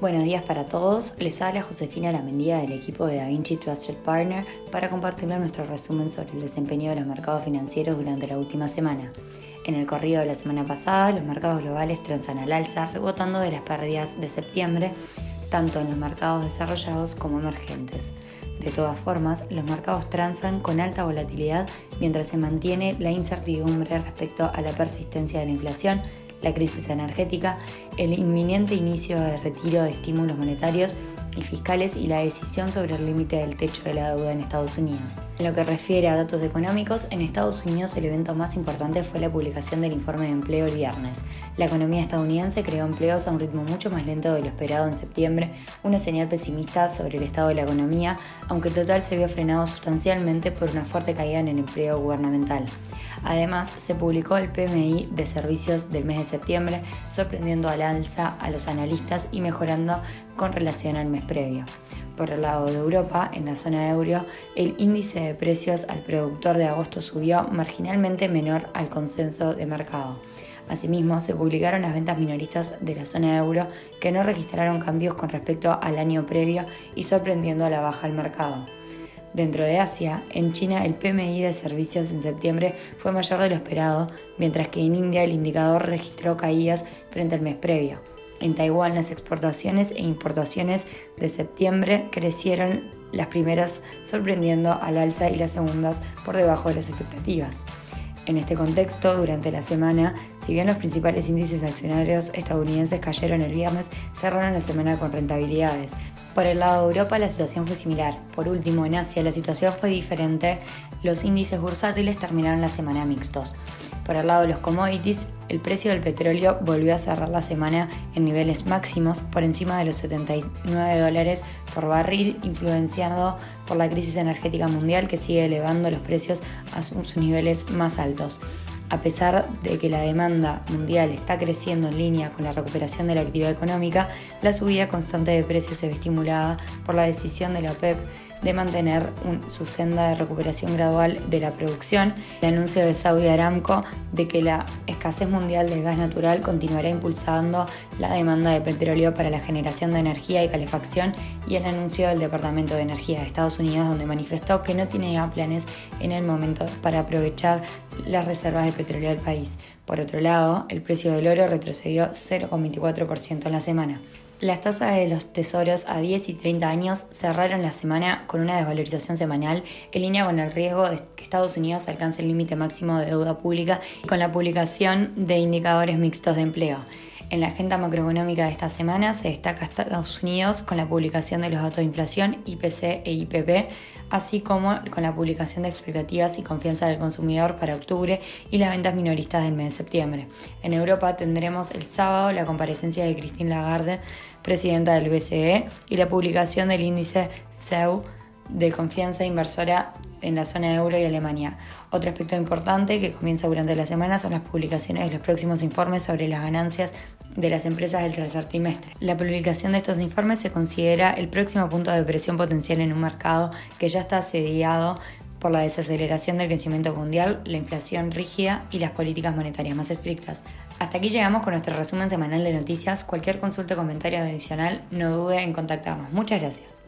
Buenos días para todos, les habla Josefina Lamendía del equipo de DaVinci Trusted Partner para compartirles nuestro resumen sobre el desempeño de los mercados financieros durante la última semana. En el corrido de la semana pasada, los mercados globales transan al alza, rebotando de las pérdidas de septiembre, tanto en los mercados desarrollados como emergentes. De todas formas, los mercados transan con alta volatilidad mientras se mantiene la incertidumbre respecto a la persistencia de la inflación, la crisis energética, el inminente inicio de retiro de estímulos monetarios y fiscales y la decisión sobre el límite del techo de la deuda en Estados Unidos. En lo que refiere a datos económicos, en Estados Unidos el evento más importante fue la publicación del informe de empleo el viernes. La economía estadounidense creó empleos a un ritmo mucho más lento de lo esperado en septiembre, una señal pesimista sobre el estado de la economía, aunque el total se vio frenado sustancialmente por una fuerte caída en el empleo gubernamental. Además, se publicó el PMI de servicios del mes de septiembre, sorprendiendo al alza a los analistas y mejorando con relación al mes previo. Por el lado de Europa, en la zona euro, el índice de precios al productor de agosto subió marginalmente menor al consenso de mercado. Asimismo, se publicaron las ventas minoristas de la zona euro que no registraron cambios con respecto al año previo y sorprendiendo a la baja al mercado. Dentro de Asia, en China el PMI de servicios en septiembre fue mayor de lo esperado, mientras que en India el indicador registró caídas frente al mes previo. En Taiwán las exportaciones e importaciones de septiembre crecieron las primeras sorprendiendo al alza y las segundas por debajo de las expectativas. En este contexto, durante la semana, si bien los principales índices accionarios estadounidenses cayeron el viernes, cerraron la semana con rentabilidades. Por el lado de Europa la situación fue similar. Por último, en Asia la situación fue diferente. Los índices bursátiles terminaron la semana mixtos. Por el lado de los commodities, el precio del petróleo volvió a cerrar la semana en niveles máximos por encima de los 79 dólares por barril, influenciado por la crisis energética mundial que sigue elevando los precios a sus niveles más altos. A pesar de que la demanda mundial está creciendo en línea con la recuperación de la actividad económica, la subida constante de precios se ve estimulada por la decisión de la OPEP de mantener su senda de recuperación gradual de la producción, el anuncio de Saudi Aramco de que la escasez mundial de gas natural continuará impulsando la demanda de petróleo para la generación de energía y calefacción y el anuncio del Departamento de Energía de Estados Unidos donde manifestó que no tiene planes en el momento para aprovechar las reservas de petróleo del país. Por otro lado, el precio del oro retrocedió 0,24% en la semana. Las tasas de los tesoros a 10 y 30 años cerraron la semana con una desvalorización semanal en línea con el riesgo de que Estados Unidos alcance el límite máximo de deuda pública y con la publicación de indicadores mixtos de empleo. En la agenda macroeconómica de esta semana se destaca Estados Unidos con la publicación de los datos de inflación, IPC e IPP, así como con la publicación de expectativas y confianza del consumidor para octubre y las ventas minoristas del mes de septiembre. En Europa tendremos el sábado la comparecencia de Christine Lagarde, presidenta del BCE, y la publicación del índice CEU de confianza inversora en la zona de euro y Alemania. Otro aspecto importante que comienza durante la semana son las publicaciones de los próximos informes sobre las ganancias de las empresas del tercer trimestre. La publicación de estos informes se considera el próximo punto de presión potencial en un mercado que ya está asediado por la desaceleración del crecimiento mundial, la inflación rígida y las políticas monetarias más estrictas. Hasta aquí llegamos con nuestro resumen semanal de noticias. Cualquier consulta o comentario adicional, no dude en contactarnos. Muchas gracias.